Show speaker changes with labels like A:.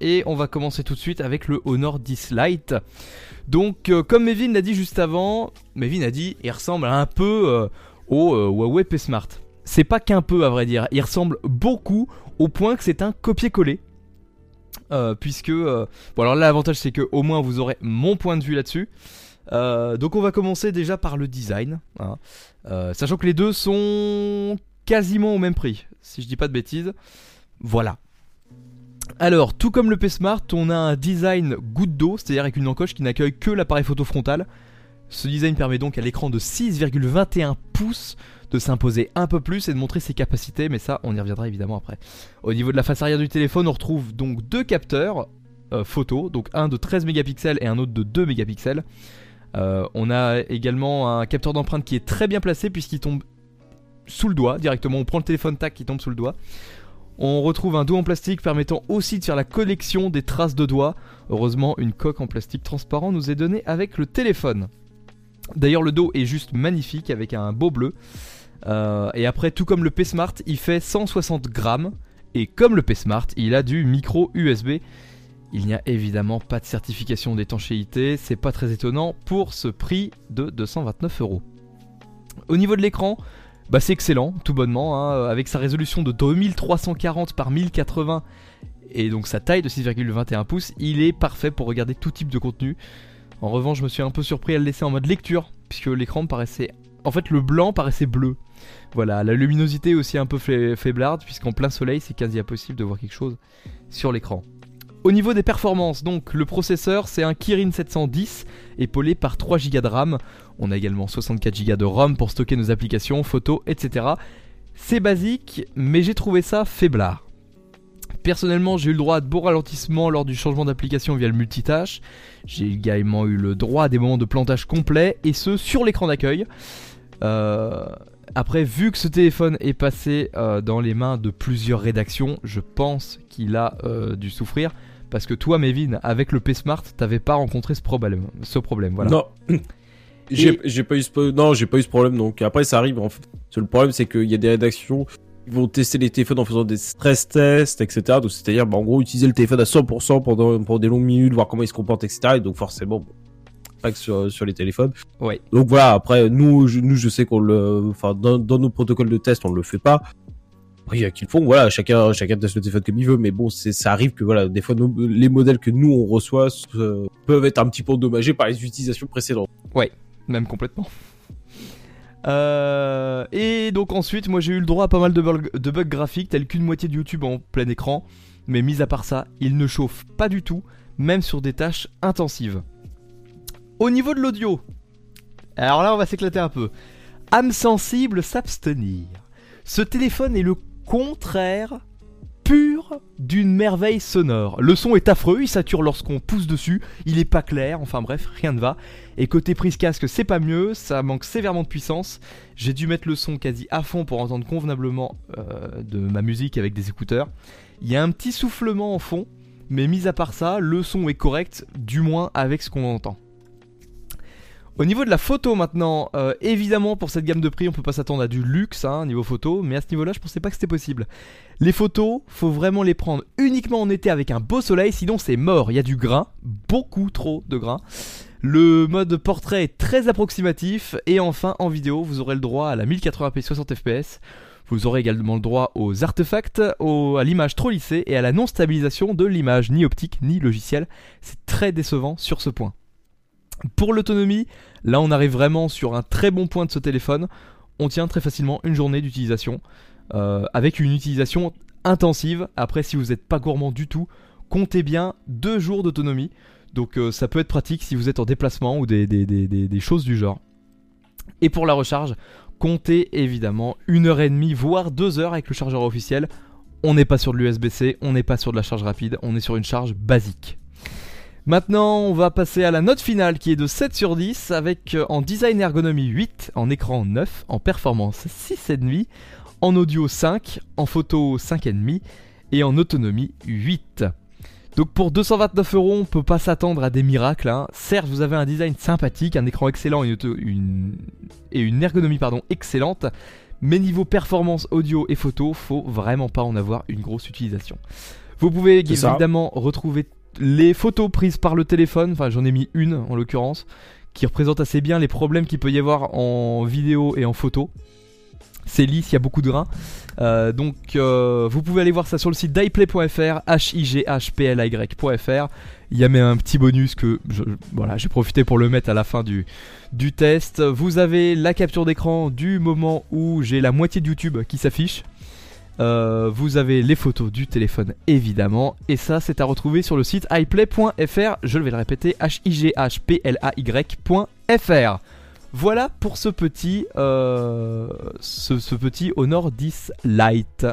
A: et on va commencer tout de suite avec le Honor 10 Lite. Donc euh, comme Mevin l'a dit juste avant, Mevin a dit il ressemble un peu euh, au euh, Huawei P Smart. C'est pas qu'un peu à vrai dire, il ressemble beaucoup au point que c'est un copier-coller. puisque bon alors là l'avantage c'est que au moins vous aurez mon point de vue là-dessus. donc on va commencer déjà par le design, hein. sachant que les deux sont quasiment au même prix, si je dis pas de bêtises. Voilà. Alors, tout comme le P-Smart, on a un design goutte d'eau, c'est-à-dire avec une encoche qui n'accueille que l'appareil photo frontal. Ce design permet donc à l'écran de 6,21 pouces de s'imposer un peu plus et de montrer ses capacités, mais ça on y reviendra évidemment après. Au niveau de la face arrière du téléphone, on retrouve donc deux capteurs euh, photo, donc un de 13 mégapixels et un autre de 2 mégapixels. Euh, on a également un capteur d'empreinte qui est très bien placé puisqu'il tombe sous le doigt directement. On prend le téléphone tac qui tombe sous le doigt. On retrouve un dos en plastique permettant aussi de faire la collection des traces de doigts. Heureusement, une coque en plastique transparent nous est donnée avec le téléphone. D'ailleurs, le dos est juste magnifique avec un beau bleu. Euh, et après, tout comme le P-Smart, il fait 160 grammes. Et comme le P-Smart, il a du micro USB. Il n'y a évidemment pas de certification d'étanchéité, c'est pas très étonnant pour ce prix de 229 euros. Au niveau de l'écran, bah c'est excellent, tout bonnement, hein, avec sa résolution de 2340 par 1080 et donc sa taille de 6,21 pouces, il est parfait pour regarder tout type de contenu. En revanche, je me suis un peu surpris à le laisser en mode lecture, puisque l'écran paraissait... En fait, le blanc paraissait bleu. Voilà, la luminosité aussi un peu faiblarde, puisqu'en plein soleil, c'est quasi impossible de voir quelque chose sur l'écran. Au niveau des performances, donc le processeur c'est un Kirin 710 épaulé par 3 Go de RAM. On a également 64 Go de ROM pour stocker nos applications, photos, etc. C'est basique, mais j'ai trouvé ça faiblard. Personnellement, j'ai eu le droit à de beaux ralentissements lors du changement d'application via le multitâche. J'ai également eu le droit à des moments de plantage complet, et ce sur l'écran d'accueil. Euh, après, vu que ce téléphone est passé euh, dans les mains de plusieurs rédactions, je pense qu'il a euh, dû souffrir. Parce que toi, Mevin, avec le P-Smart, t'avais pas rencontré ce problème. Ce problème voilà.
B: Non. J'ai pas eu ce non, j'ai pas eu ce problème. Donc après, ça arrive. En fait. Le problème, c'est qu'il y a des rédactions qui vont tester les téléphones en faisant des stress tests, etc. Donc c'est-à-dire, bah, en gros, utiliser le téléphone à 100% pendant, pendant des longues minutes, voir comment il se comporte, etc. Et donc forcément, pas que sur, sur les téléphones.
A: Ouais.
B: Donc voilà. Après, nous, je, nous, je sais qu'on le, enfin, dans, dans nos protocoles de test, on le fait pas il y a qui le font, voilà, chacun, chacun teste le téléphone comme il veut, mais bon, c'est, ça arrive que voilà, des fois, les modèles que nous on reçoit peuvent être un petit peu endommagés par les utilisations précédentes.
A: Ouais, même complètement. Euh, et donc ensuite, moi j'ai eu le droit à pas mal de, bugs, de bugs graphiques, tels qu'une moitié de YouTube en plein écran, mais mis à part ça, il ne chauffe pas du tout, même sur des tâches intensives. Au niveau de l'audio, alors là on va s'éclater un peu. Âme sensible, s'abstenir. Ce téléphone est le contraire pur d'une merveille sonore. Le son est affreux, il sature lorsqu'on pousse dessus, il est pas clair, enfin bref, rien ne va. Et côté prise casque, c'est pas mieux, ça manque sévèrement de puissance. J'ai dû mettre le son quasi à fond pour entendre convenablement euh, de ma musique avec des écouteurs. Il y a un petit soufflement en fond, mais mis à part ça, le son est correct, du moins avec ce qu'on entend. Au niveau de la photo maintenant, euh, évidemment pour cette gamme de prix on peut pas s'attendre à du luxe hein, niveau photo, mais à ce niveau-là je pensais pas que c'était possible. Les photos, faut vraiment les prendre uniquement en été avec un beau soleil, sinon c'est mort, il y a du grain, beaucoup trop de grain. Le mode portrait est très approximatif et enfin en vidéo vous aurez le droit à la 1080p 60 fps. Vous aurez également le droit aux artefacts, à l'image trop lissée et à la non stabilisation de l'image ni optique ni logiciel. C'est très décevant sur ce point. Pour l'autonomie, là on arrive vraiment sur un très bon point de ce téléphone. On tient très facilement une journée d'utilisation euh, avec une utilisation intensive. Après, si vous n'êtes pas gourmand du tout, comptez bien deux jours d'autonomie. Donc euh, ça peut être pratique si vous êtes en déplacement ou des, des, choses du genre. Et pour la recharge, comptez évidemment une heure et demie, voire deux heures avec le chargeur officiel. On n'est pas sur de l'USB-C, on n'est pas sur de la charge rapide, on est sur une charge basique. Maintenant, on va passer à la note finale qui est de 7 sur 10 avec euh, en design ergonomie 8, en écran 9, en performance 6,5, en audio 5, en photo 5,5 et en autonomie 8. Donc pour 229 euros, on peut pas s'attendre à des miracles. Hein. Certes, vous avez un design sympathique, un écran excellent et une, et une ergonomie pardon, excellente, mais niveau performance audio et photo, faut vraiment pas en avoir une grosse utilisation. Vous pouvez évidemment retrouver les photos prises par le téléphone, enfin j'en ai mis une en l'occurrence, qui représente assez bien les problèmes qu'il peut y avoir en vidéo et en photo. C'est lisse, il y a beaucoup de grains. Euh, donc euh, vous pouvez aller voir ça sur le site d'iplay.fr, h i. Il y a un petit bonus que voilà, j'ai profité pour le mettre à la fin du, du test. Vous avez la capture d'écran du moment où j'ai la moitié de YouTube qui s'affiche. Euh, vous avez les photos du téléphone évidemment. Et ça, c'est à retrouver sur le site iplay.fr. Je vais le répéter, h i g h p l a y.fr. Voilà pour ce petit, euh, ce, ce petit Honor 10 Lite.